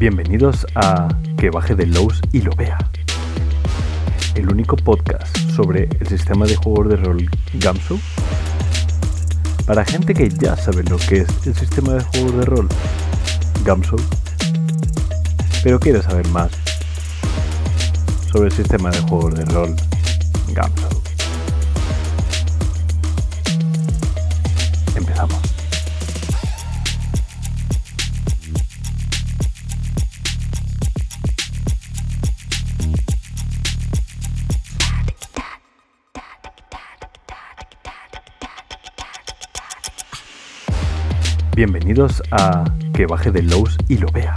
Bienvenidos a Que baje de Lowe's y lo vea. El único podcast sobre el sistema de juegos de rol Gamsu. Para gente que ya sabe lo que es el sistema de juegos de rol Gamsu, pero quiere saber más sobre el sistema de juegos de rol Gamsu. Bienvenidos a Que baje de Lowe's y lo vea.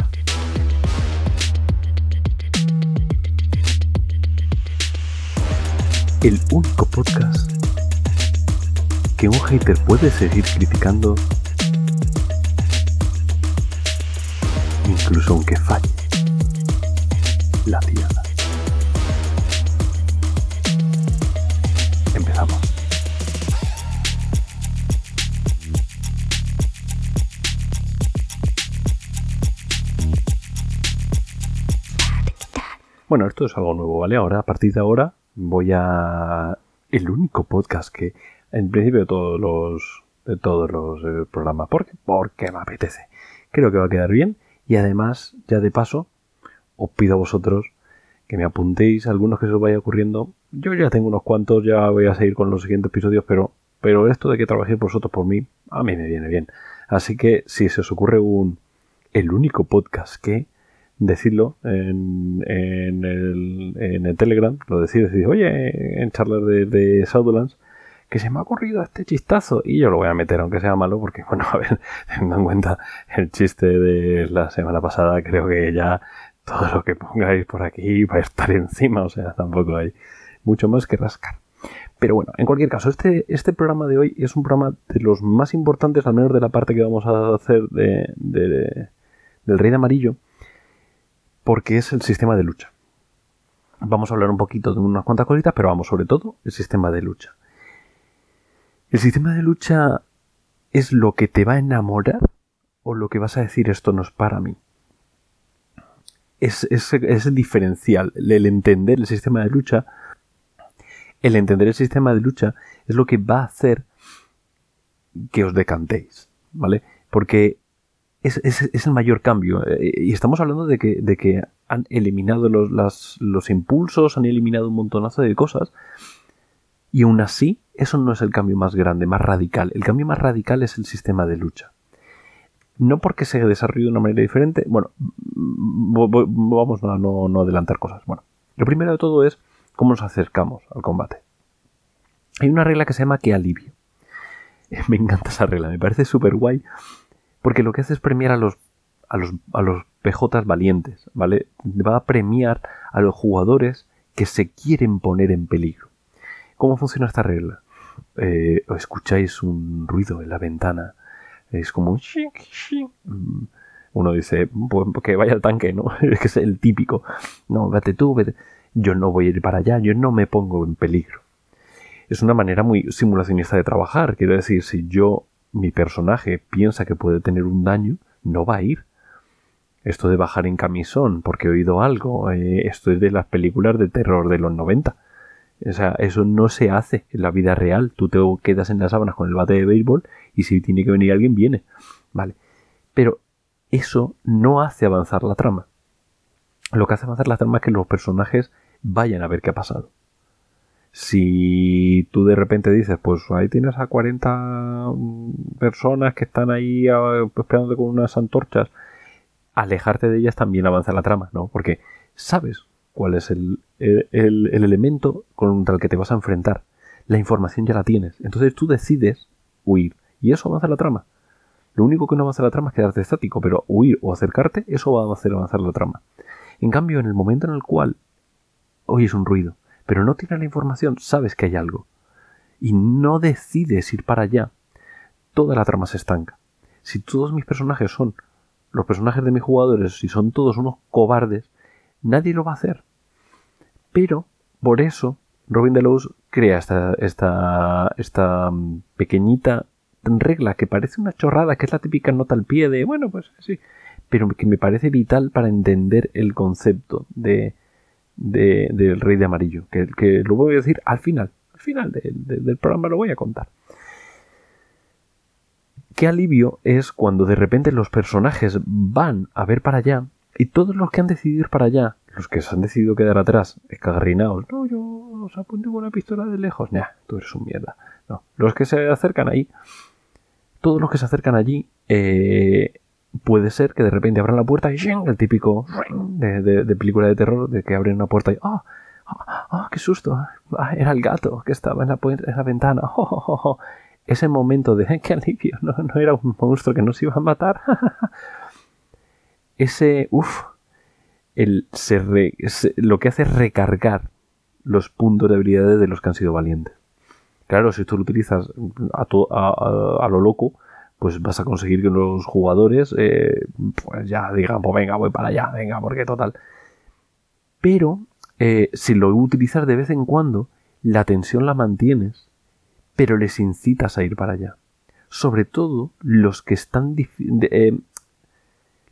El único podcast que un hater puede seguir criticando incluso aunque falle Bueno, esto es algo nuevo, ¿vale? Ahora, a partir de ahora, voy a... El único podcast que, en principio, de todos los, de todos los eh, programas, porque, porque me apetece. Creo que va a quedar bien. Y además, ya de paso, os pido a vosotros que me apuntéis algunos que se os vaya ocurriendo. Yo ya tengo unos cuantos, ya voy a seguir con los siguientes episodios, pero, pero esto de que trabajéis vosotros por mí, a mí me viene bien. Así que si se os ocurre un... El único podcast que decirlo en, en, el, en el Telegram, lo decís, decís, oye, en charlas de, de Shadowlands, que se me ha ocurrido este chistazo y yo lo voy a meter aunque sea malo porque, bueno, a ver, teniendo en cuenta el chiste de la semana pasada, creo que ya todo lo que pongáis por aquí va a estar encima, o sea, tampoco hay mucho más que rascar. Pero bueno, en cualquier caso, este, este programa de hoy es un programa de los más importantes, al menos de la parte que vamos a hacer de del Rey de Amarillo, porque es el sistema de lucha. Vamos a hablar un poquito de unas cuantas cositas, pero vamos, sobre todo, el sistema de lucha. ¿El sistema de lucha es lo que te va a enamorar o lo que vas a decir esto no es para mí? Es, es, es el diferencial, el entender el sistema de lucha. El entender el sistema de lucha es lo que va a hacer que os decantéis, ¿vale? Porque es, es, el mayor cambio. Y estamos hablando de que, de que han eliminado los, los, impulsos, han eliminado un montonazo de cosas. Y aún así, eso no es el cambio más grande, más radical. El cambio más radical es el sistema de lucha. No porque se desarrolle de una manera diferente. Bueno, vamos a no, no adelantar cosas. Bueno, lo primero de todo es cómo nos acercamos al combate. Hay una regla que se llama que alivio. Me encanta esa regla, me parece súper guay porque lo que hace es premiar a los, a los, a los PJs valientes, ¿vale? Va a premiar a los jugadores que se quieren poner en peligro. ¿Cómo funciona esta regla? Eh, escucháis un ruido en la ventana. Es como un mm, Uno dice, pues que vaya al tanque, ¿no? es que es el típico. No, vete tú, vete. Yo no voy a ir para allá, yo no me pongo en peligro. Es una manera muy simulacionista de trabajar. Quiero decir, si yo mi personaje piensa que puede tener un daño, no va a ir. Esto de bajar en camisón porque he oído algo, eh, esto es de las películas de terror de los 90. O sea, eso no se hace en la vida real. Tú te quedas en las sábanas con el bate de béisbol y si tiene que venir alguien, viene. Vale. Pero eso no hace avanzar la trama. Lo que hace avanzar la trama es que los personajes vayan a ver qué ha pasado. Si tú de repente dices, pues ahí tienes a 40 personas que están ahí ah, esperando con unas antorchas, alejarte de ellas también avanza la trama, ¿no? Porque sabes cuál es el, el, el, elemento contra el que te vas a enfrentar. La información ya la tienes. Entonces tú decides huir. Y eso avanza la trama. Lo único que no avanza la trama es quedarte estático, pero huir o acercarte, eso va a hacer avanzar la trama. En cambio, en el momento en el cual oyes un ruido, pero no tienes la información, sabes que hay algo. Y no decides ir para allá, toda la trama se estanca. Si todos mis personajes son los personajes de mis jugadores, si son todos unos cobardes, nadie lo va a hacer. Pero, por eso, Robin Delos crea esta, esta, esta mm, pequeñita regla que parece una chorrada, que es la típica nota al pie de, bueno, pues sí, pero que me parece vital para entender el concepto de, del rey de amarillo, que, que, lo voy a decir al final, al final del programa lo voy a contar. Qué alivio es cuando de repente los personajes van a ver para allá y todos los que han decidido ir para allá, los que se han decidido quedar atrás, escagarrinados, no, yo os apunto con una pistola de lejos, nah, tú eres un mierda. No, los que se acercan ahí, todos los que se acercan allí, eh, puede ser que de repente abran la puerta y el típico de, película de terror de que abren una puerta y ¡ah! ¡Ah! ¡Qué susto! Ah, era el gato que estaba en la, en la ventana. Ese momento de ¡qué alivio! No, no era un monstruo que nos iba a matar. Ese, uff, el, lo que hace es recargar los puntos de habilidades de los que han sido valientes. Claro, si tú lo utilizas a, a, lo loco, pues vas a conseguir que los jugadores eh, pues ya digan, pues venga, voy para allá, venga, porque total. Pero eh, si lo utilizas de vez en cuando, la tensión la mantienes, pero les incitas a ir para allá. Sobre todo los que están eh,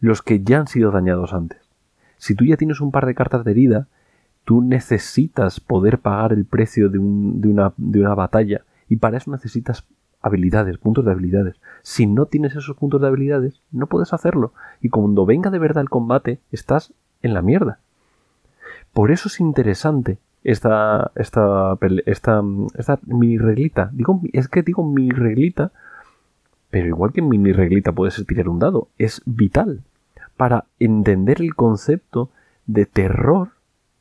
los que ya han sido dañados antes. Si tú ya tienes un par de cartas de herida, tú necesitas poder pagar el precio de, una, de una batalla y para eso necesitas habilidades, puntos de habilidades. Si no tienes esos puntos de habilidades, no puedes hacerlo. Y cuando venga de verdad el combate, estás en la mierda. Por eso es interesante esta, esta, esta, esta mini reglita. Digo, es que digo mini reglita, pero igual que mini reglita puede ser tirar un dado. Es vital para entender el concepto de terror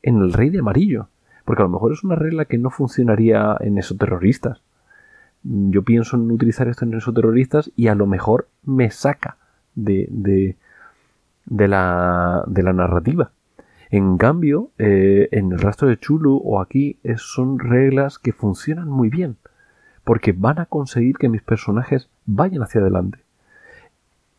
en el rey de amarillo. Porque a lo mejor es una regla que no funcionaría en esos terroristas. Yo pienso en utilizar esto en esos terroristas y a lo mejor me saca de, de, de, la, de la narrativa. En cambio, eh, en el rastro de Chulu o aquí son reglas que funcionan muy bien. Porque van a conseguir que mis personajes vayan hacia adelante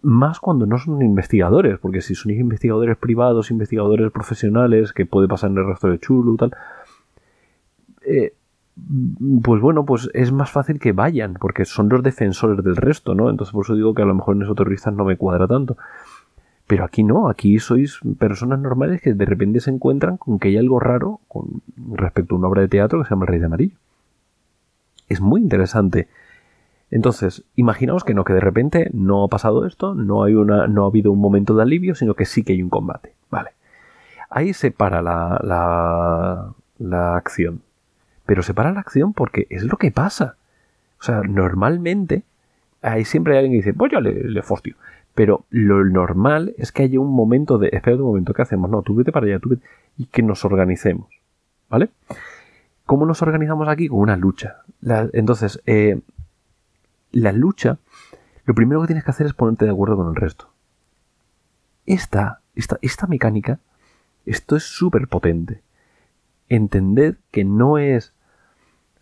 más cuando no son investigadores, porque si son investigadores privados, investigadores profesionales, que puede pasar en el resto de Chulu, tal, eh, pues bueno, pues es más fácil que vayan, porque son los defensores del resto, ¿no? Entonces por eso digo que a lo mejor en esos terroristas no me cuadra tanto. Pero aquí no, aquí sois personas normales que de repente se encuentran con que hay algo raro con respecto a una obra de teatro que se llama El Rey de Amarillo. Es muy interesante entonces, imaginaos que no, que de repente no ha pasado esto, no, hay una, no ha habido un momento de alivio, sino que sí que hay un combate. Vale. Ahí se para la, la, la acción. Pero se para la acción porque es lo que pasa. O sea, normalmente, ahí siempre hay alguien que dice, pues yo le, le. Pero lo normal es que haya un momento de, espera un momento, ¿qué hacemos? No, tú vete para allá, tú vete, y que nos organicemos. ¿Vale? ¿Cómo nos organizamos aquí? Con una lucha. entonces, eh, la lucha, lo primero que tienes que hacer es ponerte de acuerdo con el resto. Esta, esta, esta mecánica, esto es súper potente. Entended que no es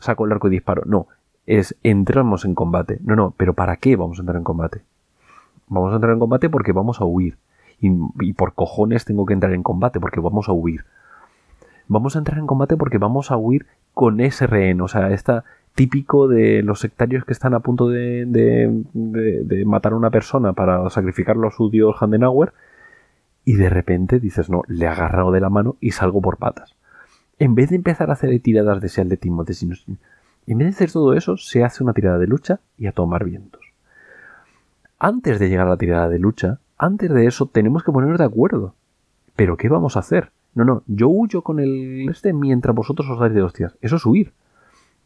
saco el arco y disparo, no, es entramos en combate. No, no, pero ¿para qué vamos a entrar en combate? Vamos a entrar en combate porque vamos a huir. Y, por cojones tengo que entrar en combate porque vamos a huir. Vamos a entrar en combate porque vamos a huir con ese rehén. O sea, esta, típico de los sectarios que están a punto de, de, matar a una persona para sacrificarlo a su dios Handenauer y de repente dices, no, le agarrado de la mano y salgo por patas. En vez de empezar a hacer tiradas de Seal de Timote, en vez de hacer todo eso, se hace una tirada de lucha y a tomar vientos. Antes de llegar a la tirada de lucha, antes de eso tenemos que ponernos de acuerdo. ¿Pero qué vamos a hacer? No, no, yo huyo con el este mientras vosotros os dais de hostias. Eso es huir.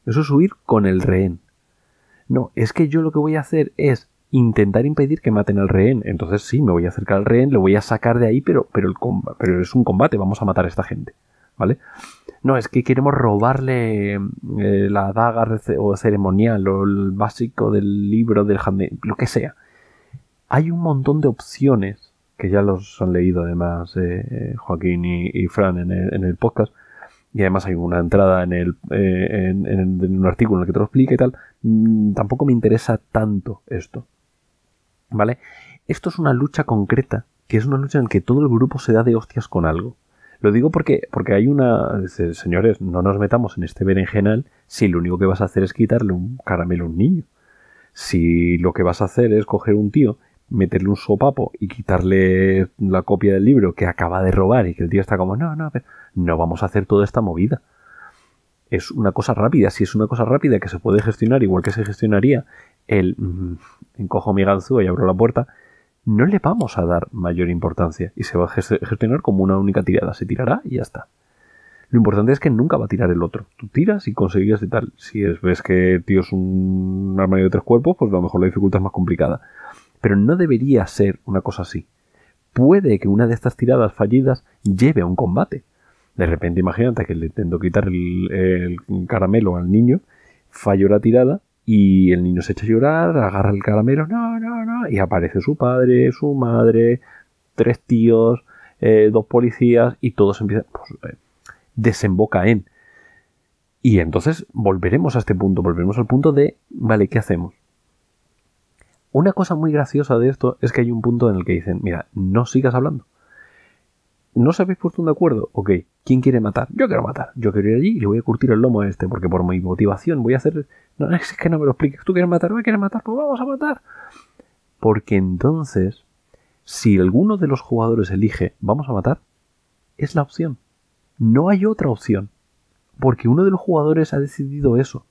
Eso es huir con el rehén. No, es que yo lo que voy a hacer es intentar impedir que maten al rehén. Entonces sí, me voy a acercar al rehén, lo voy a sacar de ahí, pero, pero, el pero es un combate, vamos a matar a esta gente. ¿Vale? No, es que queremos robarle eh, la daga o ceremonial o el básico del libro del jardín, lo que sea. Hay un montón de opciones que ya los han leído además eh, Joaquín y, Fran en el podcast y además hay una entrada en, el, eh, en, un artículo en el que te lo explica y tal, mm, tampoco me interesa tanto esto. ¿Vale? Esto es una lucha concreta, que es una lucha en la que todo el grupo se da de hostias con algo. Lo digo porque, porque hay una... Señores, no nos metamos en este berenjenal si lo único que vas a hacer es quitarle un caramelo a un niño. Si lo que vas a hacer es coger un tío, meterle un sopapo y quitarle la copia del libro que acaba de robar y que el tío está como, no, no, no vamos a hacer toda esta movida. Es una cosa rápida, si es una cosa rápida que se puede gestionar igual que se gestionaría el mm, encojo mi ganzúa y abro la puerta, no le vamos a dar mayor importancia y se va a gestionar como una única tirada, se tirará y ya está. Lo importante es que nunca va a tirar el otro. Tú tiras y consigues de tal. Si es, ves que tío es un armario de tres cuerpos, pues a lo mejor la dificultad es más complicada. Pero no debería ser una cosa así. Puede que una de estas tiradas fallidas lleve a un combate. De repente, imagínate que le intento quitar el, caramelo al niño, falló la tirada y el niño se echa a llorar, agarra el caramelo, no, no, y aparece su padre, su madre, tres tíos, eh, dos policías y todos empiezan. Pues, eh, desemboca en. Y entonces volveremos a este punto, volveremos al punto de, vale, ¿qué hacemos? Una cosa muy graciosa de esto es que hay un punto en el que dicen, mira, no sigas hablando. ¿No se habéis puesto un acuerdo? Ok, ¿quién quiere matar? Yo quiero matar. Yo quiero ir allí y le voy a curtir el lomo a este, porque por mi motivación voy a hacer... No, es que no me lo expliques. ¿Tú quieres matar? ¿Me quieres matar? Pues vamos a matar. Porque entonces, si alguno de los jugadores elige vamos a matar, es la opción. No hay otra opción. Porque uno de los jugadores ha decidido eso.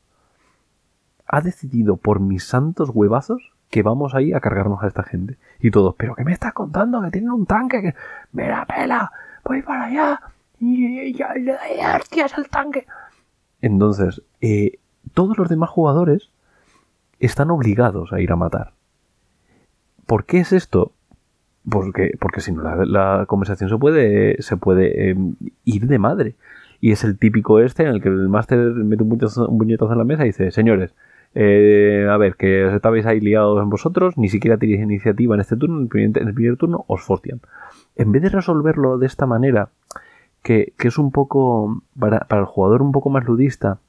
Ha decidido por mis santos huevazos que vamos ahí a cargarnos a esta gente. Y todos, ¿pero qué me estás contando? Que tienen un tanque que... ¡Me la pela! Voy para allá. Y ya le doy hostias al tanque. Entonces, eh, todos los demás jugadores están obligados a ir a matar. ¿Por qué es esto? Porque, porque si no, la, conversación se puede, se puede em, ir de madre. Y es el típico este en el que el máster mete un puñetazo, en la mesa y dice, señores, eh, a ver, que os estabais ahí liados en vosotros, ni siquiera tenéis iniciativa en este turno, en el primer, turno os fortian. En vez de resolverlo de esta manera, que, que es un poco, para, el jugador un poco más ludista,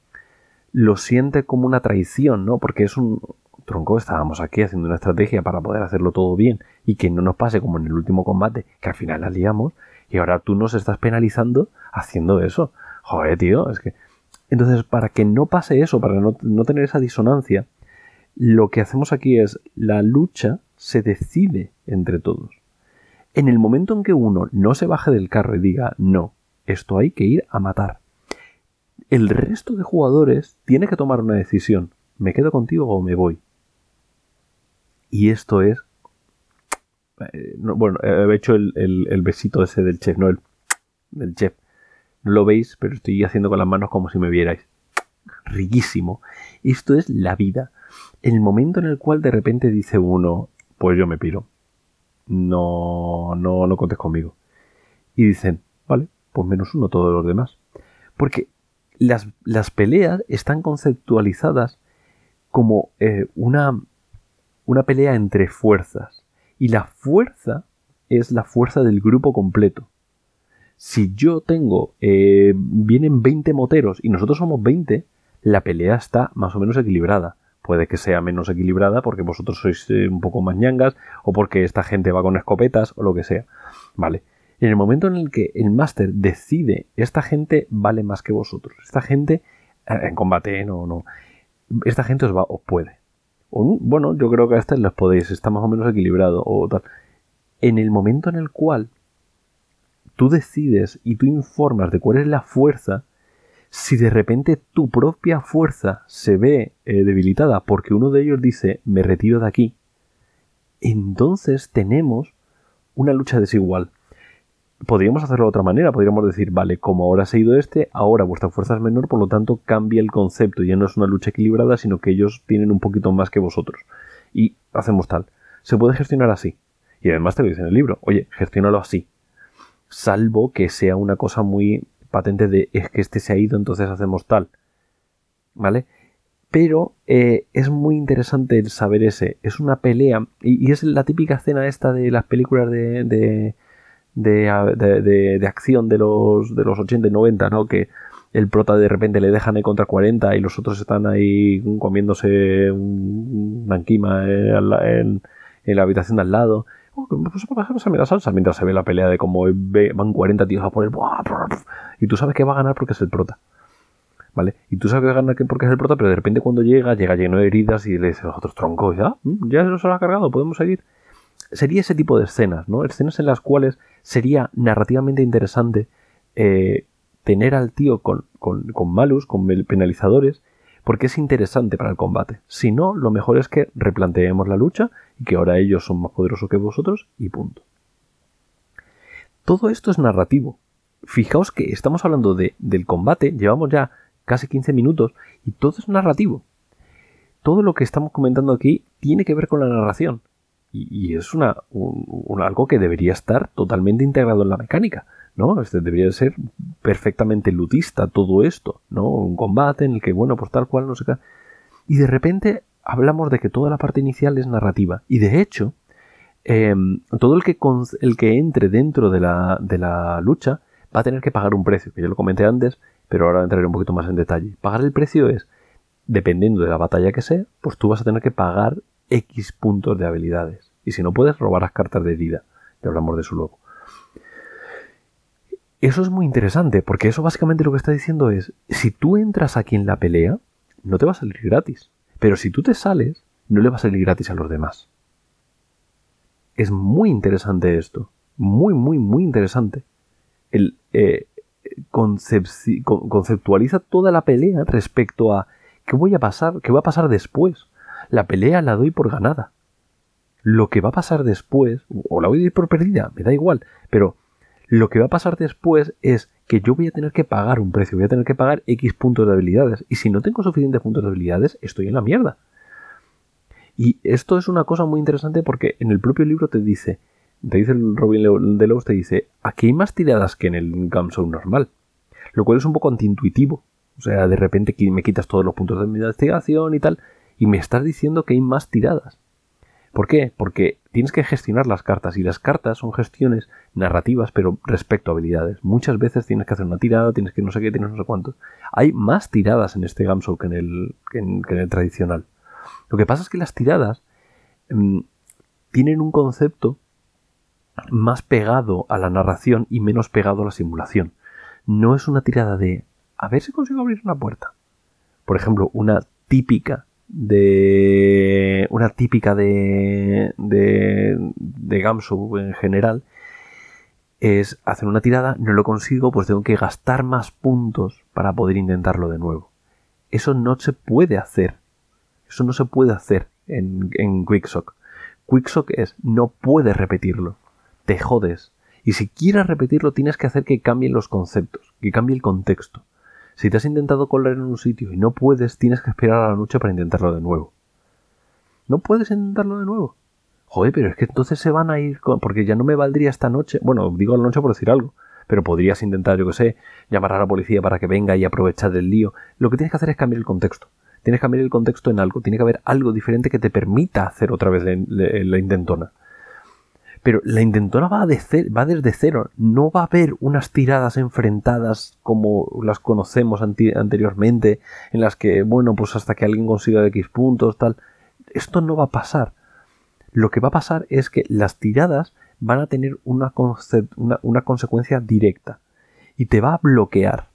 lo siente como una traición, ¿no? Porque es un, tronco, estábamos aquí haciendo una estrategia para poder hacerlo todo bien y que no nos pase como en el último combate, que al final la liamos, y ahora tú nos estás penalizando haciendo eso. Joder, tío, es que... Entonces, para que no pase eso, para no, no tener esa disonancia, lo que hacemos aquí es la lucha se decide entre todos. En el momento en que uno no se baje del carro y diga, no, esto hay que ir a matar, el resto de jugadores tiene que tomar una decisión. ¿Me quedo contigo o me voy? Y esto es. Eh, bueno, he hecho el, el, besito ese del chef, no el del chef. No lo veis, pero estoy haciendo con las manos como si me vierais. Riquísimo. Esto es la vida. El momento en el cual de repente dice uno, pues yo me piro. No, no, no contes conmigo. Y dicen, vale, pues menos uno todos los demás. Porque las, las peleas están conceptualizadas como eh, una una pelea entre fuerzas. Y la fuerza es la fuerza del grupo completo. Si yo tengo, eh, vienen 20 moteros y nosotros somos 20, la pelea está más o menos equilibrada. Puede que sea menos equilibrada porque vosotros sois eh, un poco más ñangas o porque esta gente va con escopetas o lo que sea. Vale. En el momento en el que el máster decide, esta gente vale más que vosotros. Esta gente, eh, en combate, no, no. Esta gente os va, os puede bueno, yo creo que a estas las podéis, está más o menos equilibrado o tal. En el momento en el cual tú decides y tú informas de cuál es la fuerza, si de repente tu propia fuerza se ve eh, debilitada porque uno de ellos dice me retiro de aquí, entonces tenemos una lucha desigual podríamos hacerlo de otra manera, podríamos decir, vale, como ahora se ha ido este, ahora vuestra fuerza es menor, por lo tanto cambia el concepto, ya no es una lucha equilibrada, sino que ellos tienen un poquito más que vosotros. Y hacemos tal. Se puede gestionar así. Y además te lo dice en el libro, oye, gestiónalo así. Salvo que sea una cosa muy patente de es que este se ha ido, entonces hacemos tal. ¿Vale? Pero eh, es muy interesante el saber ese. Es una pelea. Y, es la típica escena esta de las películas de de, de, acción de los, de los 80 y 90, ¿no? Que el prota de repente le dejan ahí contra 40 y los otros están ahí comiéndose una anquima en, la habitación de al lado. Pues la salsa mientras se ve la pelea de cómo van 40 tíos a poner. Y tú sabes que va a ganar porque es el prota. ¿Vale? Y tú sabes que va a ganar porque es el prota, pero de repente cuando llega, llega lleno de heridas y le dice a los otros troncos, ya, mm, ya se los ha cargado, podemos seguir. Sería ese tipo de escenas, ¿no? Escenas en las cuales sería narrativamente interesante eh, tener al tío con, con, con malus, con penalizadores, porque es interesante para el combate. Si no, lo mejor es que replanteemos la lucha y que ahora ellos son más poderosos que vosotros y punto. Todo esto es narrativo. Fijaos que estamos hablando de, del combate, llevamos ya casi 15 minutos y todo es narrativo. Todo lo que estamos comentando aquí tiene que ver con la narración. Y, es una, algo que debería estar totalmente integrado en la mecánica. ¿no? Este debería ser perfectamente lutista todo esto, ¿no? Un combate en el que, bueno, pues tal cual, no sé qué. Y de repente hablamos de que toda la parte inicial es narrativa. Y de hecho, em, todo el que, el que entre dentro de la, de la lucha va a tener que pagar un precio, que yo lo comenté antes, pero ahora entraré un poquito más en detalle. Pagar el precio es, dependiendo de la batalla que sea, pues tú vas a tener que pagar X puntos de habilidades. Y si no puedes, robar las cartas de vida. Ya hablamos de eso luego. Eso es muy interesante, porque eso básicamente lo que está diciendo es, si tú entras aquí en la pelea, no te va a salir gratis. Pero si tú te sales, no le va a salir gratis a los demás. Es muy interesante esto. Muy, muy, muy interesante. El, eh, conceptualiza toda la pelea respecto a qué voy a pasar, qué va a pasar después. La pelea la doy por ganada. Lo que va a pasar después, o la voy a ir por perdida, me da igual, pero lo que va a pasar después es que yo voy a tener que pagar un precio, voy a tener que pagar X puntos de habilidades. Y si no tengo suficientes puntos de habilidades, estoy en la mierda. Y esto es una cosa muy interesante porque en el propio libro te dice, te dice el Robin de Lobos, te dice, aquí hay más tiradas que en el Gamshow normal. Lo cual es un poco antiintuitivo. O sea, de repente me quitas todos los puntos de investigación y tal, y me estás diciendo que hay más tiradas. ¿Por qué? Porque tienes que gestionar las cartas y las cartas son gestiones narrativas pero respecto a habilidades. Muchas veces tienes que hacer una tirada, tienes que no sé qué, tienes no sé cuánto. Hay más tiradas en este Gamsol que en el, que en, el tradicional. Lo que pasa es que las tiradas mm, tienen un concepto más pegado a la narración y menos pegado a la simulación. No es una tirada de a ver si consigo abrir una puerta. Por ejemplo, una típica de una típica de, de, de Gamsu en general es hacer una tirada, no lo consigo, pues tengo que gastar más puntos para poder intentarlo de nuevo. Eso no se puede hacer. Eso no se puede hacer en, en Quicksock. Quicksock es, no puedes repetirlo. Te jodes. Y si quieres repetirlo, tienes que hacer que cambien los conceptos, que cambie el contexto. Si te has intentado colar en un sitio y no puedes, tienes que esperar a la noche para intentarlo de nuevo. No puedes intentarlo de nuevo. Joder, pero es que entonces se van a ir porque ya no me valdría esta noche. Bueno, digo la noche por decir algo. Pero podrías intentar, yo que sé, llamar a la policía para que venga y aprovechar el lío. Lo que tienes que hacer es cambiar el contexto. Tienes que cambiar el contexto en algo. Tiene que haber algo diferente que te permita hacer otra vez la intentona. Pero la intentona va, va desde cero. No va a haber unas tiradas enfrentadas como las conocemos anteriormente, en las que, bueno, pues hasta que alguien consiga X puntos, tal. Esto no va a pasar. Lo que va a pasar es que las tiradas van a tener una, una consecuencia directa y te va a bloquear.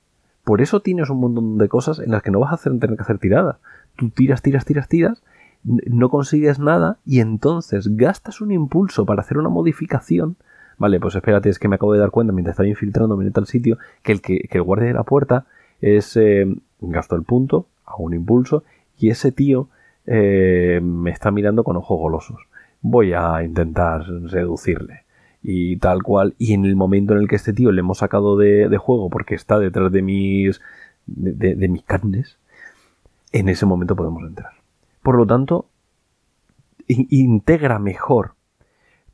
Por eso tienes un montón de cosas en las que no vas a hacer, tener que hacer tiradas. Tú tiras, tiras, tiras, tiras no consigues nada y entonces gastas un impulso para hacer una modificación. Vale, pues espérate, es que me acabo de dar cuenta mientras estaba infiltrándome en tal sitio que el, que, el guardia de la puerta es. Eh, gasto el punto, hago un impulso y ese tío eh, me está mirando con ojos golosos. Voy a intentar seducirle y tal cual. Y en el momento en el que este tío le hemos sacado de, juego porque está detrás de mis, de mis carnes, en ese momento podemos entrar. Por lo tanto, integra mejor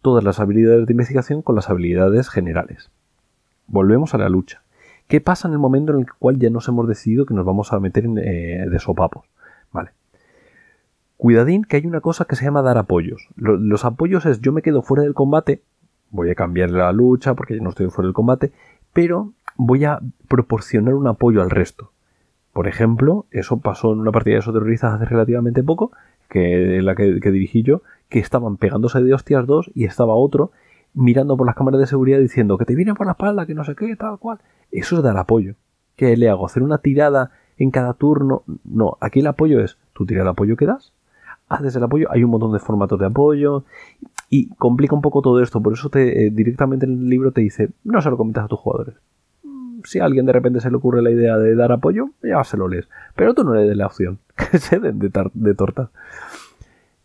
todas las habilidades de investigación con las habilidades generales. Volvemos a la lucha. ¿Qué pasa en el momento en el cual ya nos hemos decidido que nos vamos a meter en, eh, de sopapos? Vale. Cuidadín que hay una cosa que se llama dar apoyos. los apoyos es yo me quedo fuera del combate, voy a cambiar la lucha porque ya no estoy fuera del combate, pero voy a proporcionar un apoyo al resto. Por ejemplo, eso pasó en una partida de soterroristas hace relativamente poco, que la que, dirigí yo, que estaban pegándose de hostias dos y estaba otro mirando por las cámaras de seguridad diciendo que te viene por la espalda, que no sé qué, tal cual. Eso es dar apoyo. ¿Qué le hago? ¿Hacer una tirada en cada turno? No, aquí el apoyo es, tú tiras el apoyo que das, haces el apoyo, hay un montón de formatos de apoyo, Y complica un poco todo esto, por eso te, eh, directamente en el libro te dice, no se lo comentas a tus jugadores. Si a alguien de repente se le ocurre la idea de dar apoyo, ya se lo lees. Pero tú no le des la opción, que se den de, de tortas.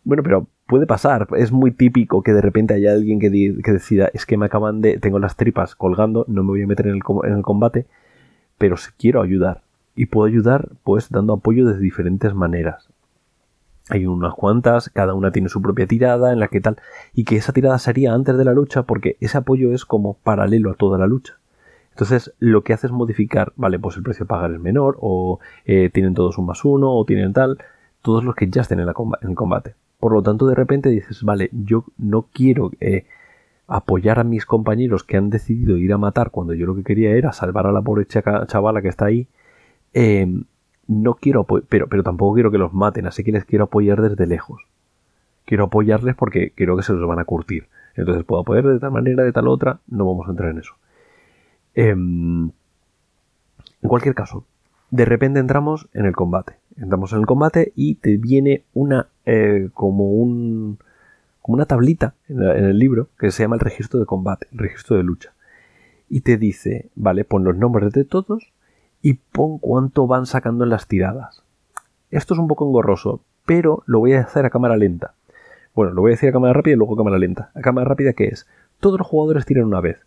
Bueno, pero puede pasar. Es muy típico que de repente haya alguien que, decida, es que me acaban de... Tengo las tripas colgando, no me voy a meter en el, en el combate, pero si quiero ayudar. Y puedo ayudar pues dando apoyo de diferentes maneras. Hay unas cuantas, cada una tiene su propia tirada en la que tal, y que esa tirada sería antes de la lucha porque ese apoyo es como paralelo a toda la lucha. Entonces lo que hace es modificar, vale, pues el precio a pagar es menor, o eh, tienen todos un más uno, o tienen tal, todos los que ya estén en, en el combate. Por lo tanto, de repente dices, vale, yo no quiero eh, apoyar a mis compañeros que han decidido ir a matar cuando yo lo que quería era salvar a la pobre chavala que está ahí. Eh, no quiero, pero, pero tampoco quiero que los maten, así que les quiero apoyar desde lejos. Quiero apoyarles porque creo que se los van a curtir. Entonces puedo apoyar de tal manera, de tal otra, no vamos a entrar en eso. Em, en cualquier caso, de repente entramos en el combate. Entramos en el combate y te viene una eh, como un como una tablita en, el libro que se llama el registro de combate, el registro de lucha. Y te dice, vale, pon los nombres de todos y pon cuánto van sacando en las tiradas. Esto es un poco engorroso, pero lo voy a hacer a cámara lenta. Bueno, lo voy a decir a cámara rápida y luego a cámara lenta. A cámara rápida, ¿qué es? Todos los jugadores tiran una vez,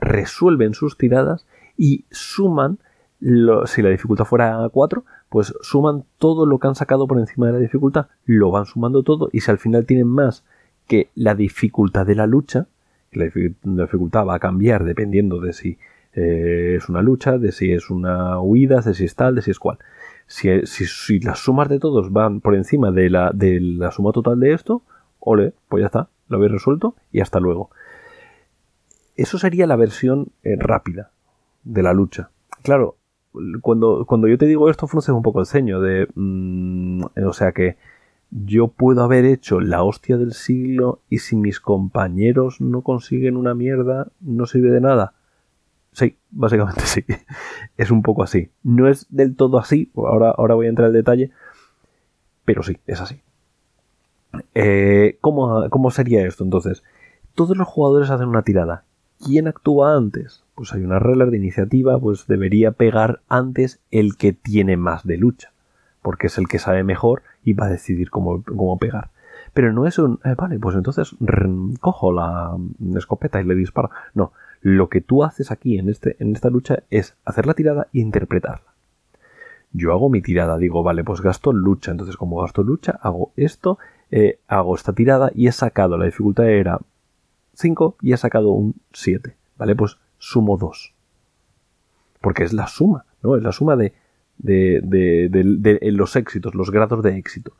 resuelven sus tiradas y suman, si la dificultad fuera 4, pues suman todo lo que han sacado por encima de la dificultad, lo van sumando todo y si al final tienen más que la dificultad de la lucha, la dificultad va a cambiar dependiendo de si eh, es una lucha, de si es una huida, de si es tal, de si es cual. Si, si, las sumas de todos van por encima de la, de la suma total de esto, ole, pues ya está, lo habéis resuelto y hasta luego. Eso sería la versión eh, rápida de la lucha. Claro, cuando, cuando yo te digo esto, frunces un poco el ceño de. Mm, o sea que yo puedo haber hecho la hostia del siglo y si mis compañeros no consiguen una mierda, no sirve de nada. Sí, básicamente sí. Es un poco así. No es del todo así, ahora, ahora voy a entrar en detalle, pero sí, es así. Eh, ¿cómo, ¿Cómo sería esto entonces? Todos los jugadores hacen una tirada. ¿Quién actúa antes? Pues hay una regla de iniciativa, pues debería pegar antes el que tiene más de lucha, porque es el que sabe mejor y va a decidir cómo, cómo pegar. Pero no es un, eh, vale, pues entonces cojo la escopeta y le disparo. No, lo que tú haces aquí en, este, en esta lucha es hacer la tirada e interpretarla. Yo hago mi tirada, digo, vale, pues gasto lucha. Entonces, como gasto lucha, hago esto, eh, hago esta tirada y he sacado, la dificultad era 5 y he sacado un 7. Vale, pues sumo 2. Porque es la suma, ¿no? Es la suma de, de, de, los éxitos, los grados de éxito.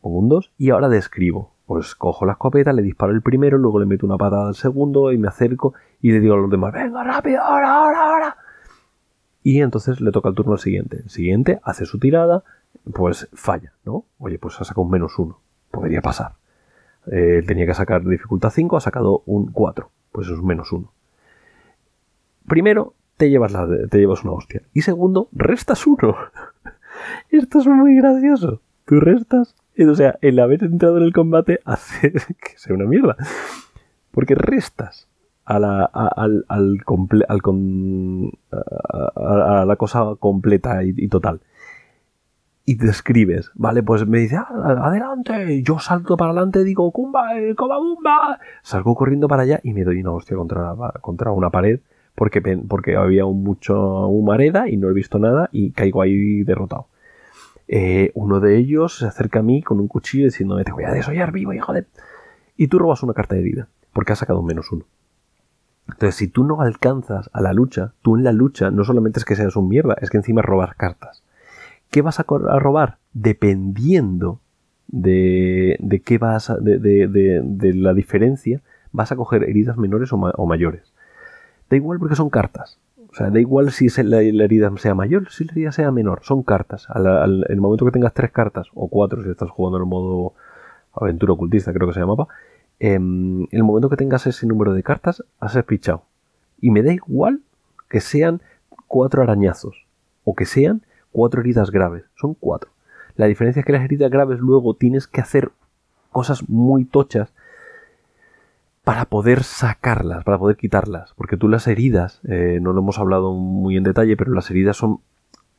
Pongo un 2 y ahora describo. Pues cojo la escopeta, le disparo el primero, luego le meto una patada al segundo y me acerco y le digo a los demás, venga rápido, ahora, ahora, ahora. Y entonces le toca el turno al siguiente. El siguiente hace su tirada, pues falla, ¿no? Oye, pues ha sacado un menos uno. Podría pasar. Eh, tenía que sacar dificultad 5, ha sacado un 4. Pues es un menos uno. Primero, te llevas, la, te llevas una hostia. Y segundo, restas uno. Esto es muy gracioso. Tú restas. O sea, el haber entrado en el combate hace que sea una mierda. Porque restas a la, al, al, a, la cosa completa y, total. Y te escribes, ¿vale? Pues me dice, ah, adelante, yo salto para adelante, digo, cumba, eh, coma bumba. Salgo corriendo para allá y me doy una hostia contra, contra una pared porque, porque había un mucho humareda y no he visto nada y caigo ahí derrotado. Eh, uno de ellos se acerca a mí con un cuchillo diciéndome, te voy a desollar vivo, hijo de... Y tú robas una carta de vida, porque has sacado un menos uno. Entonces, si tú no alcanzas a la lucha, tú en la lucha no solamente es que seas un mierda, es que encima robas cartas. ¿Qué vas a, robar? Dependiendo de, de qué vas a, de, de, la diferencia, vas a coger heridas menores o, mayores. Da igual porque son cartas. O sea, da igual si la, herida sea mayor, si la herida sea menor. Son cartas. en el momento que tengas tres cartas, o cuatro si estás jugando en el modo aventura ocultista, creo que se llamaba, en el momento que tengas ese número de cartas, has pichado. Y me da igual que sean cuatro arañazos o que sean cuatro heridas graves. Son cuatro. La diferencia es que las heridas graves luego tienes que hacer cosas muy tochas para poder sacarlas, para poder quitarlas. Porque tú las heridas, eh, no lo hemos hablado muy en detalle, pero las heridas son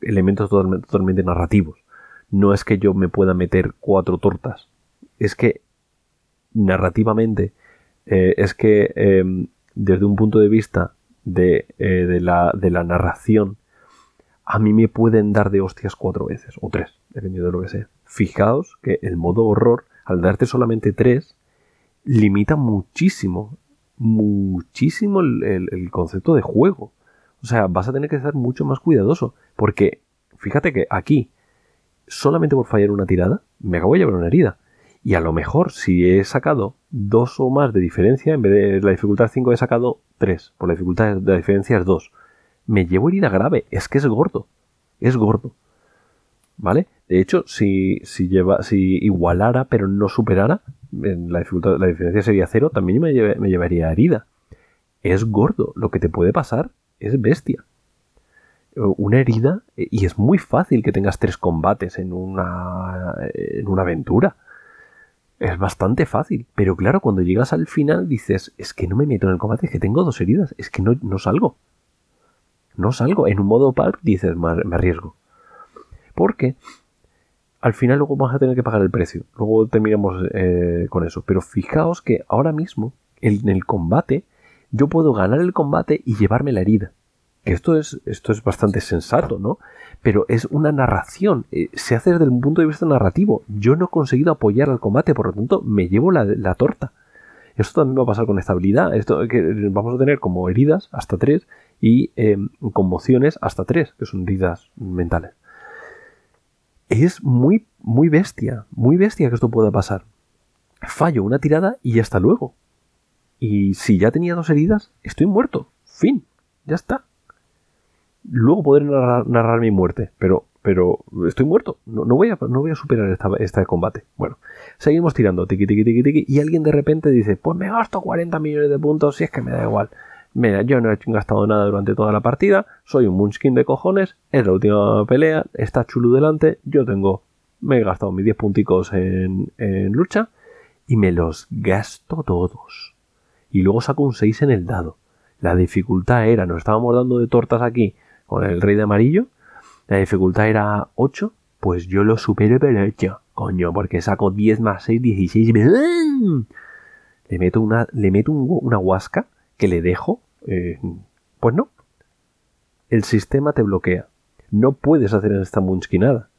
elementos totalmente, narrativos. No es que yo me pueda meter cuatro tortas. Es que narrativamente, eh, es que em, desde un punto de vista de, de, la, de la narración, a mí me pueden dar de hostias cuatro veces, o tres, dependiendo de lo que sea. Fijaos que el modo horror, al darte solamente tres, limita muchísimo, muchísimo el, concepto de juego. O sea, vas a tener que ser mucho más cuidadoso. Porque, fíjate que aquí, solamente por fallar una tirada, me acabo de llevar una herida. Y a lo mejor, si he sacado dos o más de diferencia, en vez de la dificultad 5 he sacado 3. Por la dificultad de la diferencia es 2 me llevo herida grave. Es que es gordo. Es gordo. ¿Vale? De hecho, si, si, lleva, si igualara pero no superara, la, dificultad, la diferencia sería cero, también me, me llevaría herida. Es gordo. Lo que te puede pasar es bestia. Una herida, y es muy fácil que tengas tres combates en una, en una aventura. Es bastante fácil. Pero claro, cuando llegas al final dices, es que no me meto en el combate, es que tengo dos heridas, es que no, no salgo no salgo. En un modo pulp dices, me arriesgo. Porque al final luego vas a tener que pagar el precio. Luego terminamos eh, con eso. Pero fijaos que ahora mismo, en el combate, yo puedo ganar el combate y llevarme la herida. Esto es, esto es bastante sensato, ¿no? Pero es una narración. Eh, se hace desde un punto de vista narrativo. Yo no he conseguido apoyar al combate, por lo tanto, me llevo la, la torta. Esto también va a pasar con estabilidad. Esto que vamos a tener como heridas hasta tres y eh, conmociones hasta tres, que son heridas mentales. Es muy, muy bestia, muy bestia que esto pueda pasar. Fallo una tirada y hasta luego. Y si ya tenía dos heridas, estoy muerto. Fin. Ya está. Luego podré narrar, mi muerte, pero, pero estoy muerto. No, voy, a, no voy a superar esta, este combate. Bueno, seguimos tirando, tiki, tiki, tiki, tiki, y alguien de repente dice, pues me gasto 40 millones de puntos si es que me da igual. Mira, yo no he gastado nada durante toda la partida, soy un Munchkin de cojones, es la última pelea, está chulo delante, yo tengo, me he gastado mis 10 punticos en, en lucha y me los gasto todos. Y luego saco un 6 en el dado. La dificultad era, nos estábamos dando de tortas aquí con el rey de amarillo, la dificultad era 8, pues yo lo supero pero coño, porque saco 10 más 6, 16, le meto una, le meto una huasca que le dejo, eh, pues no. El sistema te bloquea. No puedes hacer en esta nada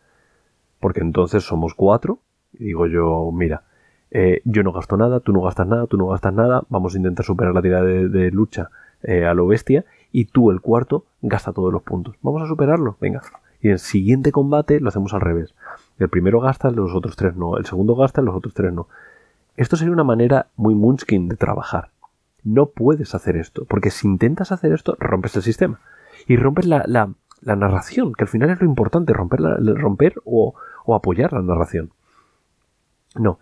Porque entonces somos cuatro. Y digo yo, mira, eh, yo no gasto nada, tú no gastas nada, tú no gastas nada. Vamos a intentar superar la tirada de, lucha eh, a lo bestia. Y tú, el cuarto, gasta todos los puntos. Vamos a superarlo, venga. Y en el siguiente combate lo hacemos al revés. El primero gasta, los otros tres no. El segundo gasta, los otros tres no. Esto sería una manera muy Munchkin de trabajar. No puedes hacer esto, porque si intentas hacer esto, rompes el sistema. Y rompes la, narración, que al final es lo importante, romper, romper o, apoyar la narración. No.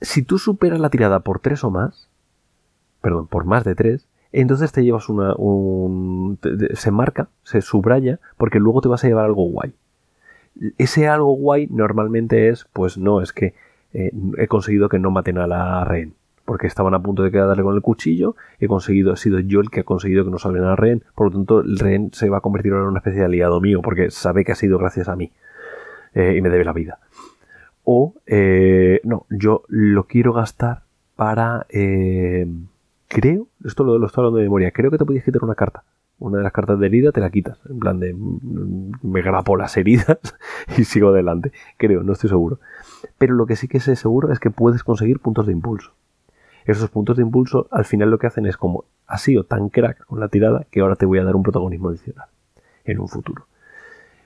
Si tú superas la tirada por tres o más, perdón, por más de tres, entonces te llevas una. Un, se marca, se subraya, porque luego te vas a llevar algo guay. Ese algo guay normalmente es, pues no, es que eh, he conseguido que no maten a la rehén porque estaban a punto de quedarle con el cuchillo, he conseguido, he sido yo el que ha conseguido que no salven al rehén, por lo tanto el rehén se va a convertir en una especie de aliado mío, porque sabe que ha sido gracias a mí eh, y me debe la vida. O, eh, no, yo lo quiero gastar para, eh, creo, esto lo, lo estoy hablando de memoria, creo que te podías quitar una carta. Una de las cartas de herida te la quitas, en plan de mm, me grapo las heridas y sigo adelante. Creo, no estoy seguro. Pero lo que sí que sé seguro es que puedes conseguir puntos de impulso. Esos puntos de impulso al final lo que hacen es como has sido tan crack con la tirada que ahora te voy a dar un protagonismo adicional en un futuro.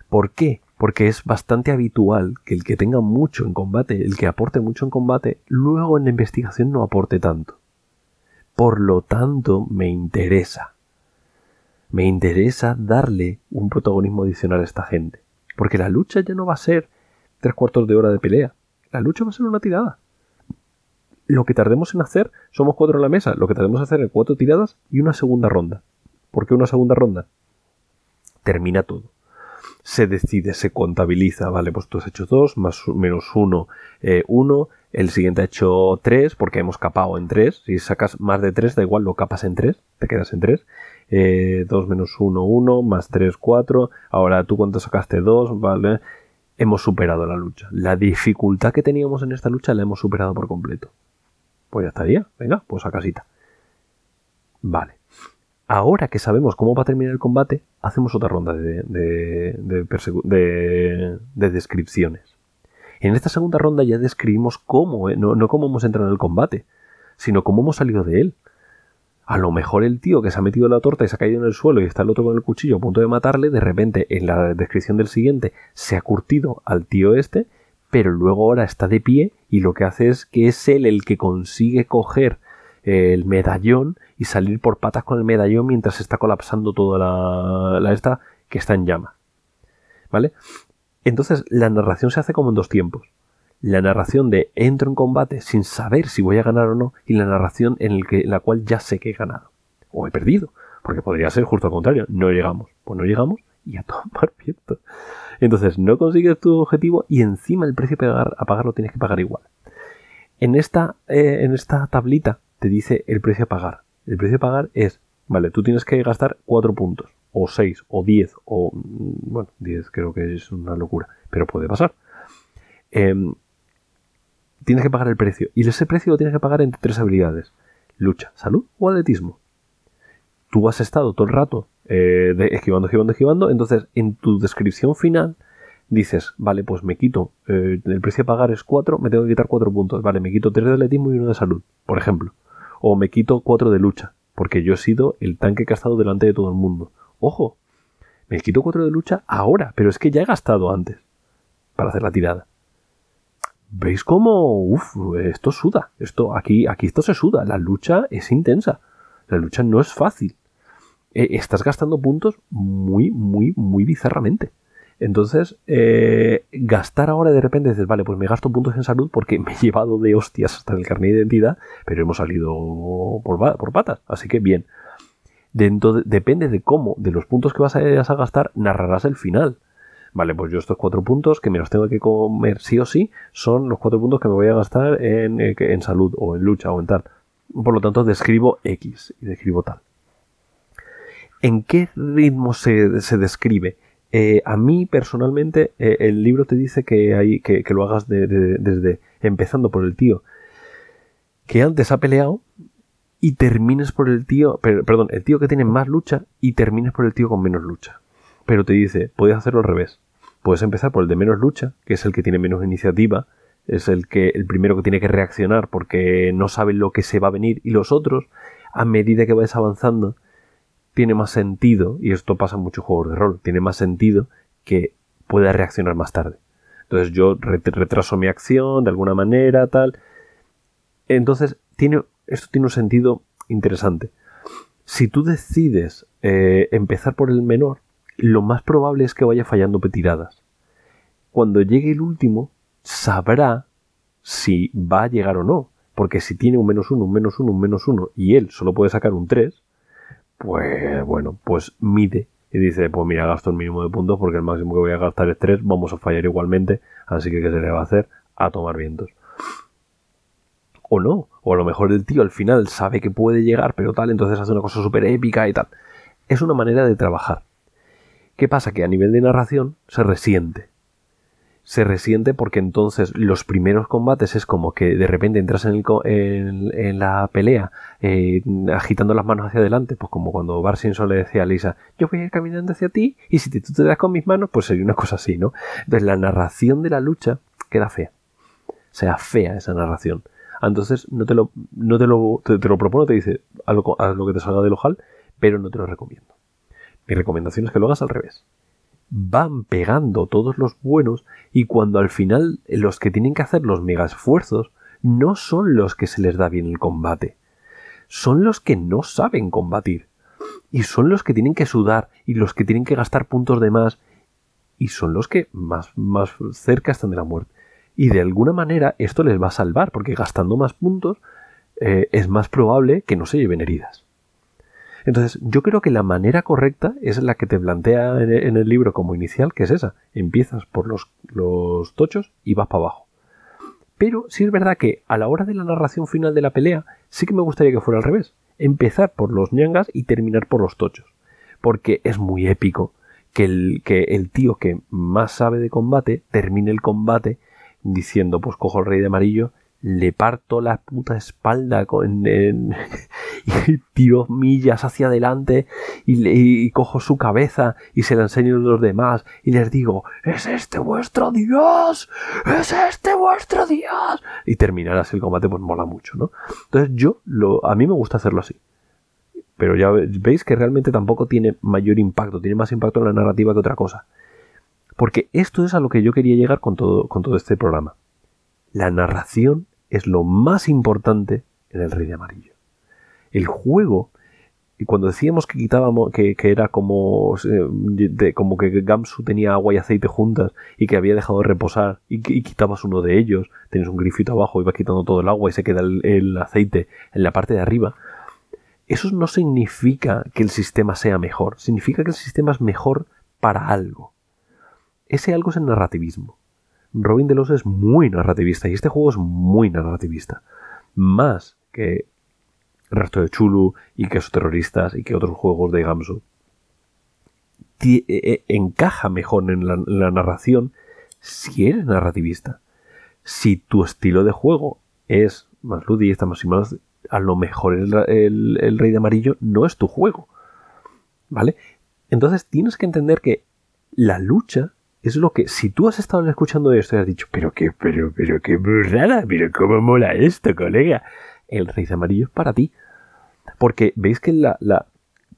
¿Por qué? Porque es bastante habitual que el que tenga mucho en combate, el que aporte mucho en combate, luego en la investigación no aporte tanto. Por lo tanto, me interesa. Me interesa darle un protagonismo adicional a esta gente. Porque la lucha ya no va a ser tres cuartos de hora de pelea. La lucha va a ser una tirada lo que tardemos en hacer, somos cuatro en la mesa, lo que tardemos en hacer es cuatro tiradas y una segunda ronda. ¿Por qué una segunda ronda? Termina todo. se decide, se contabiliza, vale, pues tú has hecho 2, más menos 1, 1, el siguiente ha hecho 3, porque hemos capado en 3, si sacas más de 3, da igual, lo capas en 3, te quedas en 3, 2 menos 1, 1, más 3, 4, ahora tú cuánto sacaste 2, vale, hemos superado la lucha. La dificultad que teníamos en esta lucha la hemos superado por completo. Pues ya estaría, venga, pues a casita. Vale. Ahora que sabemos cómo va a terminar el combate, hacemos otra ronda de, de, descripciones. En esta segunda ronda ya describimos cómo, eh, no, no cómo hemos entrado en el combate, sino cómo hemos salido de él. A lo mejor el tío que se ha metido la torta y se ha caído en el suelo y está el otro con el cuchillo a punto de matarle, de repente en la descripción del siguiente se ha curtido al tío este, pero luego ahora está de pie y lo que hace es que es él el que consigue coger el medallón y salir por patas con el medallón mientras está colapsando toda la, la esta que está en llama. ¿Vale? Entonces la narración se hace como en dos tiempos la narración de entro en combate sin saber si voy a ganar o no y la narración en, el que, la cual ya sé que he ganado o he perdido, porque podría ser justo al contrario, no llegamos, pues no llegamos y a tomar viento. Entonces no consigues tu objetivo y encima el precio a pagar, lo tienes que pagar igual. En esta, eh, en esta tablita te dice el precio a pagar. El precio a pagar es, vale, tú tienes que gastar 4 puntos, o 6, o 10, o mm, bueno, 10 creo que es una locura, pero puede pasar. Eh, tienes que pagar el precio. Y ese precio lo tienes que pagar entre tres habilidades. Lucha, salud o atletismo. Tú has estado todo el rato eh, esquivando, esquivando, esquivando. Entonces, en tu descripción final dices, vale, pues me quito, eh, el precio a pagar es 4, me tengo que quitar 4 puntos. Vale, me quito 3 de atletismo y uno de salud, por ejemplo. O me quito 4 de lucha, porque yo he sido el tanque que ha estado delante de todo el mundo. Ojo, me quito 4 de lucha ahora, pero es que ya he gastado antes para hacer la tirada. ¿Veis cómo, uff, esto suda? Esto, aquí, aquí esto se suda. La lucha es intensa. La lucha no es fácil. Eh, estás gastando puntos muy, muy, muy bizarramente. Entonces, eh, gastar ahora de repente dices, vale, pues me gasto puntos en salud porque me he llevado de hostias hasta el carnet de identidad, pero hemos salido por, patas. Así que bien. Depende de cómo, de los puntos que vas a, a gastar, narrarás el final. Vale, pues yo estos cuatro puntos que me los tengo que comer sí o sí son los cuatro puntos que me voy a gastar en, eh, en salud o en lucha o en tal. Por lo tanto, describo X y describo tal. ¿En qué ritmo se, describe? Eh, a mí personalmente eh, el libro te dice que, hay, que, lo hagas desde empezando por el tío que antes ha peleado y termines por el tío, perdón, el tío que tiene más lucha y termines por el tío con menos lucha pero te dice, puedes hacerlo al revés. Puedes empezar por el de menos lucha, que es el que tiene menos iniciativa, es el que el primero que tiene que reaccionar porque no sabe lo que se va a venir y los otros, a medida que vais avanzando, tiene más sentido, y esto pasa en muchos juegos de rol, tiene más sentido que pueda reaccionar más tarde. Entonces yo retraso mi acción de alguna manera, tal. Entonces, tiene, esto tiene un sentido interesante. Si tú decides eh, empezar por el menor, lo más probable es que vaya fallando tiradas. Cuando llegue el último, sabrá si va a llegar o no. Porque si tiene un menos uno, un menos uno, un menos uno y él solo puede sacar un 3, pues bueno, pues mide y dice, pues mira, gasto el mínimo de puntos porque el máximo que voy a gastar es 3, vamos a fallar igualmente, así que ¿qué se le va a hacer? A tomar vientos. O no, o a lo mejor el tío al final sabe que puede llegar, pero tal, entonces hace una cosa súper épica y tal. Es una manera de trabajar. ¿Qué pasa? Que a nivel de narración se resiente. Se resiente porque entonces los primeros combates es como que de repente entras en, en, la pelea eh, agitando las manos hacia adelante, pues como cuando Bar Simpson le decía a Lisa, yo voy a ir caminando hacia ti y si tú te das con mis manos, pues sería una cosa así, ¿no? Entonces la narración de la lucha queda fea. Sea fea esa narración. Entonces no te lo, no te lo, te, lo propongo, te dice, haz lo, lo que te salga del ojal, pero no te lo recomiendo. Mi recomendación es que lo hagas al revés. Van pegando todos los buenos y cuando al final los que tienen que hacer los mega esfuerzos no son los que se les da bien el combate. Son los que no saben combatir. Y son los que tienen que sudar y los que tienen que gastar puntos de más. Y son los que más, más cerca están de la muerte. Y de alguna manera esto les va a salvar porque gastando más puntos eh, es más probable que no se lleven heridas. Entonces, yo creo que la manera correcta es la que te plantea en el libro como inicial, que es esa. Empiezas por los, tochos y vas para abajo. Pero sí es verdad que a la hora de la narración final de la pelea, sí que me gustaría que fuera al revés. Empezar por los ñangas y terminar por los tochos. Porque es muy épico que el, que el tío que más sabe de combate termine el combate diciendo, pues cojo el rey de amarillo le parto la puta espalda con, y tiro millas hacia adelante y, cojo su cabeza y se la enseño a los demás y les digo es este vuestro dios es este vuestro dios y terminarás el combate pues mola mucho no entonces yo lo a mí me gusta hacerlo así. Pero ya veis que realmente tampoco tiene mayor impacto tiene más impacto en la narrativa que otra cosa. Porque esto es a lo que yo quería llegar con todo, con todo este programa. La narración es lo más importante en el Rey de Amarillo. El juego, y cuando decíamos que quitábamos, que, era como, eh, como que Gamsu tenía agua y aceite juntas y que había dejado de reposar y, quitabas uno de ellos, tenías un grifito abajo y vas quitando todo el agua y se queda el, aceite en la parte de arriba. Eso no significa que el sistema sea mejor, significa que el sistema es mejor para algo. Ese algo es el narrativismo. Robin Delos es muy narrativista y este juego es muy narrativista. Más que el resto de Chulu y que esos terroristas y que otros juegos de Gamsu. E, e, encaja mejor en la, narración si eres narrativista. Si tu estilo de juego es más ludista, más y más, a lo mejor el, el Rey de Amarillo no es tu juego. ¿Vale? Entonces tienes que entender que la lucha es lo que, si tú has estado escuchando esto y has dicho, pero qué, pero, pero qué burrada, pero cómo mola esto, colega. El rey de amarillo es para ti. Porque veis que la, la,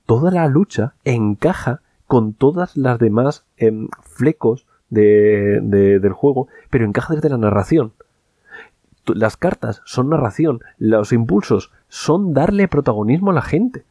toda la lucha encaja con todas las demás em, flecos de, del juego, pero encaja desde la narración. Las cartas son narración, los impulsos son darle protagonismo a la gente.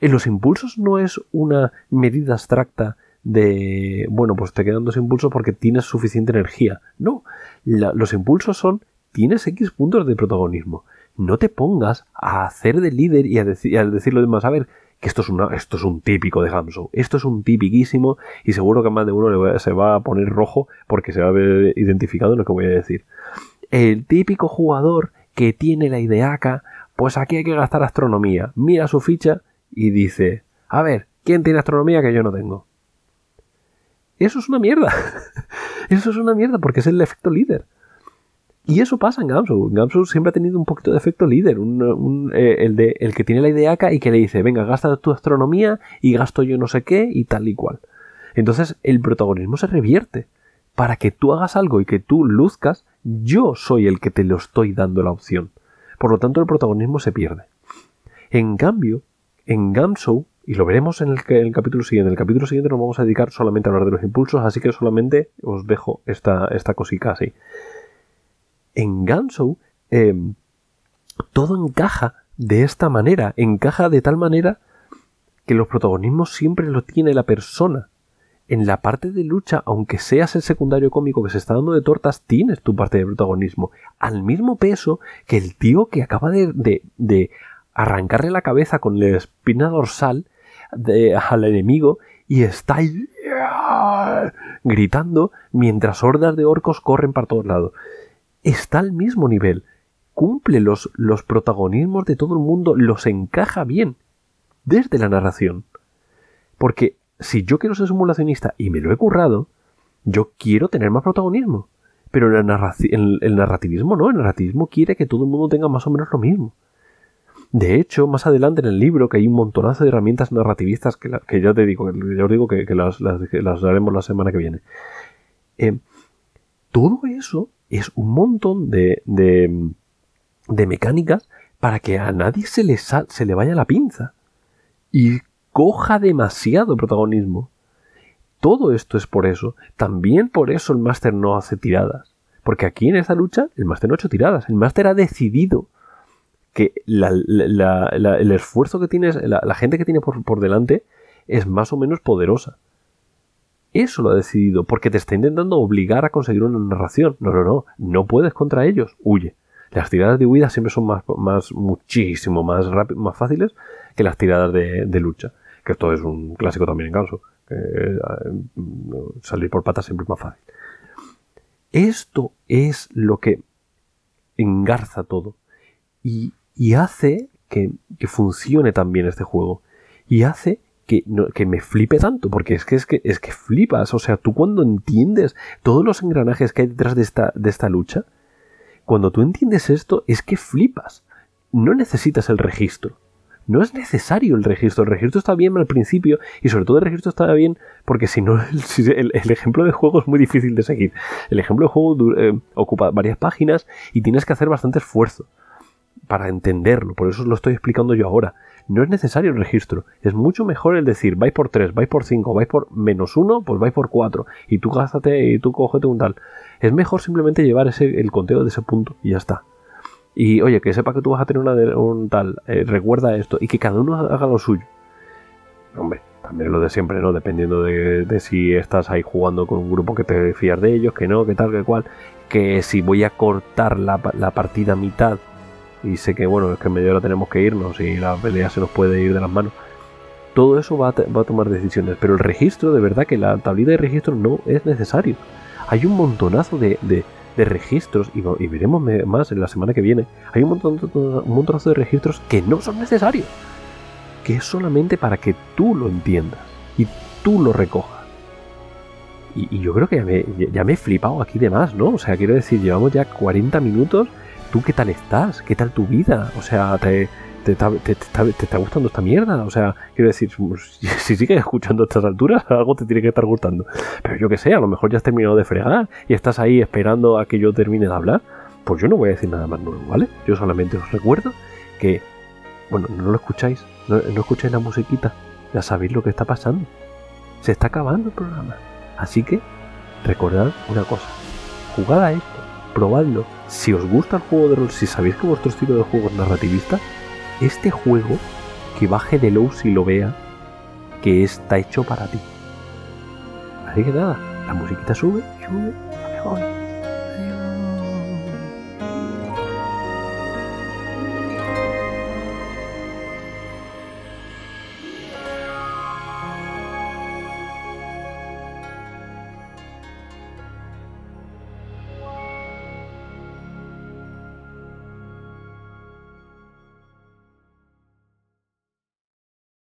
En los impulsos no es una medida abstracta de, bueno, pues te quedan dos impulsos porque tienes suficiente energía. No, los impulsos son, tienes X puntos de protagonismo. No te pongas a hacer de líder y a, decir, a decir lo demás, a ver, que esto es, una, esto es un típico de Hamso, esto es un tipiquísimo y seguro que más de uno se va a poner rojo porque se va a ver identificado en lo que voy a decir. El típico jugador que tiene la ideaca, pues aquí hay que gastar astronomía. Mira su ficha y dice, a ver, ¿quién tiene astronomía que yo no tengo? Eso es una mierda. eso es una mierda porque es el efecto líder. Y eso pasa en Gamsu. Gamsu siempre ha tenido un poquito de efecto líder. Eh, el, de, el que tiene la idea acá y que le dice, venga, gasta tu astronomía y gasto yo no sé qué y tal y cual. Entonces el protagonismo se revierte. Para que tú hagas algo y que tú luzcas, yo soy el que te lo estoy dando la opción. Por lo tanto, el protagonismo se pierde. En cambio, en Gamsu y lo veremos en el, capítulo siguiente. En el capítulo siguiente nos vamos a dedicar solamente a hablar de los impulsos, así que solamente os dejo esta, esta así. En Gansu, em, todo encaja de esta manera, encaja de tal manera que los protagonismos siempre lo tiene la persona. En la parte de lucha, aunque seas el secundario cómico que se está dando de tortas, tienes tu parte de protagonismo. Al mismo peso que el tío que acaba de, de, de arrancarle la cabeza con la espina dorsal al enemigo y está ahí gritando mientras hordas de orcos corren para todos lados. Está al mismo nivel. Cumple los, los protagonismos de todo el mundo, los encaja bien desde la narración. Porque si yo quiero ser simulacionista y me lo he currado, yo quiero tener más protagonismo. Pero el, el narrativismo no, el narrativismo quiere que todo el mundo tenga más o menos lo mismo. De hecho, más adelante en el libro, que hay un montonazo de herramientas narrativistas que, ya te digo, que ya os digo que, las, las, daremos la semana que viene. Eh, todo eso es un montón de, mecánicas para que a nadie se le, se le vaya la pinza y coja demasiado protagonismo. Todo esto es por eso. También por eso el máster no hace tiradas. Porque aquí en esta lucha el máster no ha hecho tiradas. El máster ha decidido que el esfuerzo que tienes, la, gente que tiene por, delante es más o menos poderosa. Eso lo ha decidido, porque te está intentando obligar a conseguir una narración. No, no, no, no puedes contra ellos, huye. Las tiradas de huida siempre son más, más muchísimo más más fáciles que las tiradas de, lucha. Que esto es un clásico también en caso. Eh, salir por patas siempre es más fácil. Esto es lo que engarza todo. Y, hace que, que funcione también este juego. Y hace que, que, me flipe tanto, porque es que, es que es que flipas, o sea, tú cuando entiendes todos los engranajes que hay detrás de esta, de esta lucha, cuando tú entiendes esto, es que flipas. No necesitas el registro. No es necesario el registro. El registro está bien al principio y sobre todo el registro está bien porque si no, el, ejemplo de juego es muy difícil de seguir. El ejemplo de juego eh, ocupa varias páginas y tienes que hacer bastante esfuerzo para entenderlo. Por eso os lo estoy explicando yo ahora. No es necesario el registro. Es mucho mejor el decir, vais por 3, vais por 5, vais por menos 1, pues vais por 4. Y tú gástate y tú cógete un tal. Es mejor simplemente llevar ese, el conteo de ese punto y ya está. Y oye, que sepa que tú vas a tener una, un tal, eh, recuerda esto, y que cada uno haga lo suyo. Hombre, también lo de siempre, ¿no? Dependiendo de, si estás ahí jugando con un grupo que te fías de ellos, que no, que tal, que cual. Que si voy a cortar la, la partida a mitad y sé que, bueno, es que en media hora tenemos que irnos y la pelea se nos puede ir de las manos. Todo eso va a, tomar decisiones, pero el registro, de verdad que la tablita de registro no es necesario. Hay un montonazo de, de, registros, y, y, veremos más en la semana que viene, hay un, montón, un montonazo de registros que no son necesarios. Que es solamente para que tú lo entiendas y tú lo recojas. Y, yo creo que ya me, ya me, he flipado aquí de más, ¿no? O sea, quiero decir, llevamos ya 40 minutos ¿tú qué tal estás? ¿Qué tal tu vida? O sea, ¿te, está gustando esta mierda? O sea, quiero decir, si sigues escuchando a estas alturas, algo te tiene que estar gustando. Pero yo que sé, a lo mejor ya has terminado de fregar y estás ahí esperando a que yo termine de hablar. Pues yo no voy a decir nada más nuevo, ¿vale? Yo solamente os recuerdo que, bueno, no lo escucháis, no, no escucháis la musiquita, ya sabéis lo que está pasando. Se está acabando el programa. Así que, recordad una cosa, jugad a esto, probadlo, si os gusta el juego de rol, si sabéis que vuestro estilo de juego es narrativista, este juego, que baje de low si lo vea, que está hecho para ti. Así que nada, la musiquita sube, sube, me voy.